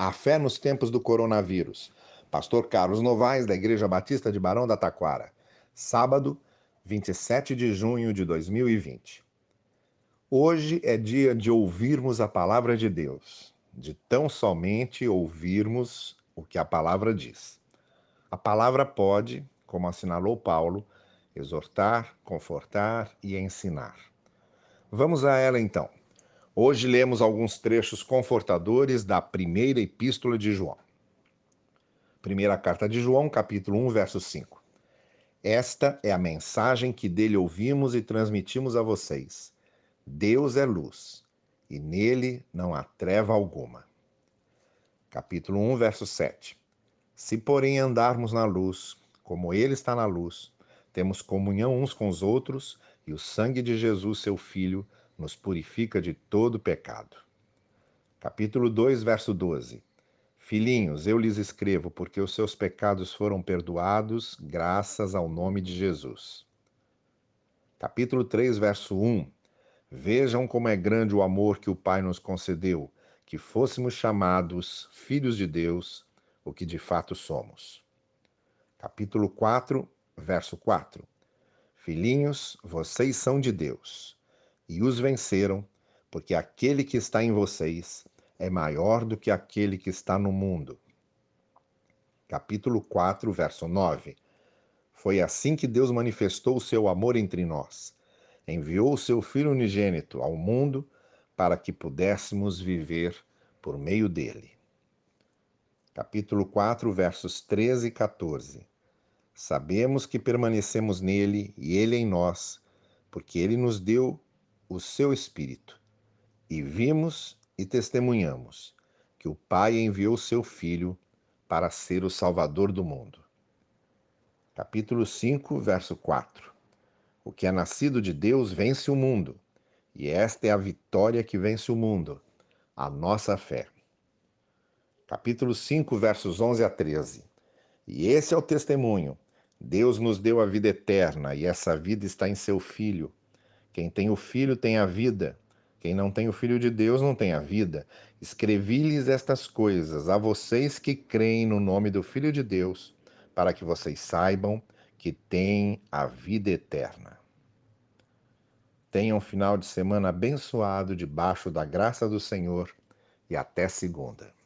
A fé nos tempos do coronavírus. Pastor Carlos Novaes, da Igreja Batista de Barão da Taquara. Sábado, 27 de junho de 2020. Hoje é dia de ouvirmos a palavra de Deus, de tão somente ouvirmos o que a palavra diz. A palavra pode, como assinalou Paulo, exortar, confortar e ensinar. Vamos a ela então. Hoje lemos alguns trechos confortadores da primeira epístola de João. Primeira carta de João, capítulo 1, verso 5. Esta é a mensagem que dele ouvimos e transmitimos a vocês. Deus é luz, e nele não há treva alguma. Capítulo 1, verso 7. Se, porém, andarmos na luz, como ele está na luz, temos comunhão uns com os outros, e o sangue de Jesus, seu Filho, nos purifica de todo pecado. Capítulo 2, verso 12. Filhinhos, eu lhes escrevo porque os seus pecados foram perdoados graças ao nome de Jesus. Capítulo 3, verso 1. Vejam como é grande o amor que o Pai nos concedeu, que fôssemos chamados filhos de Deus, o que de fato somos. Capítulo 4, verso 4. Filhinhos, vocês são de Deus e os venceram, porque aquele que está em vocês é maior do que aquele que está no mundo. Capítulo 4, verso 9. Foi assim que Deus manifestou o seu amor entre nós. Enviou o seu Filho unigênito ao mundo para que pudéssemos viver por meio dele. Capítulo 4, versos 13 e 14. Sabemos que permanecemos nele e ele em nós, porque ele nos deu o seu Espírito. E vimos e testemunhamos que o Pai enviou seu Filho para ser o Salvador do mundo. Capítulo 5, verso 4. O que é nascido de Deus vence o mundo, e esta é a vitória que vence o mundo, a nossa fé. Capítulo 5, versos 11 a 13. E esse é o testemunho. Deus nos deu a vida eterna, e essa vida está em seu Filho. Quem tem o Filho tem a vida. Quem não tem o Filho de Deus não tem a vida. Escrevi-lhes estas coisas a vocês que creem no nome do Filho de Deus, para que vocês saibam que têm a vida eterna. Tenham um final de semana abençoado debaixo da graça do Senhor e até segunda.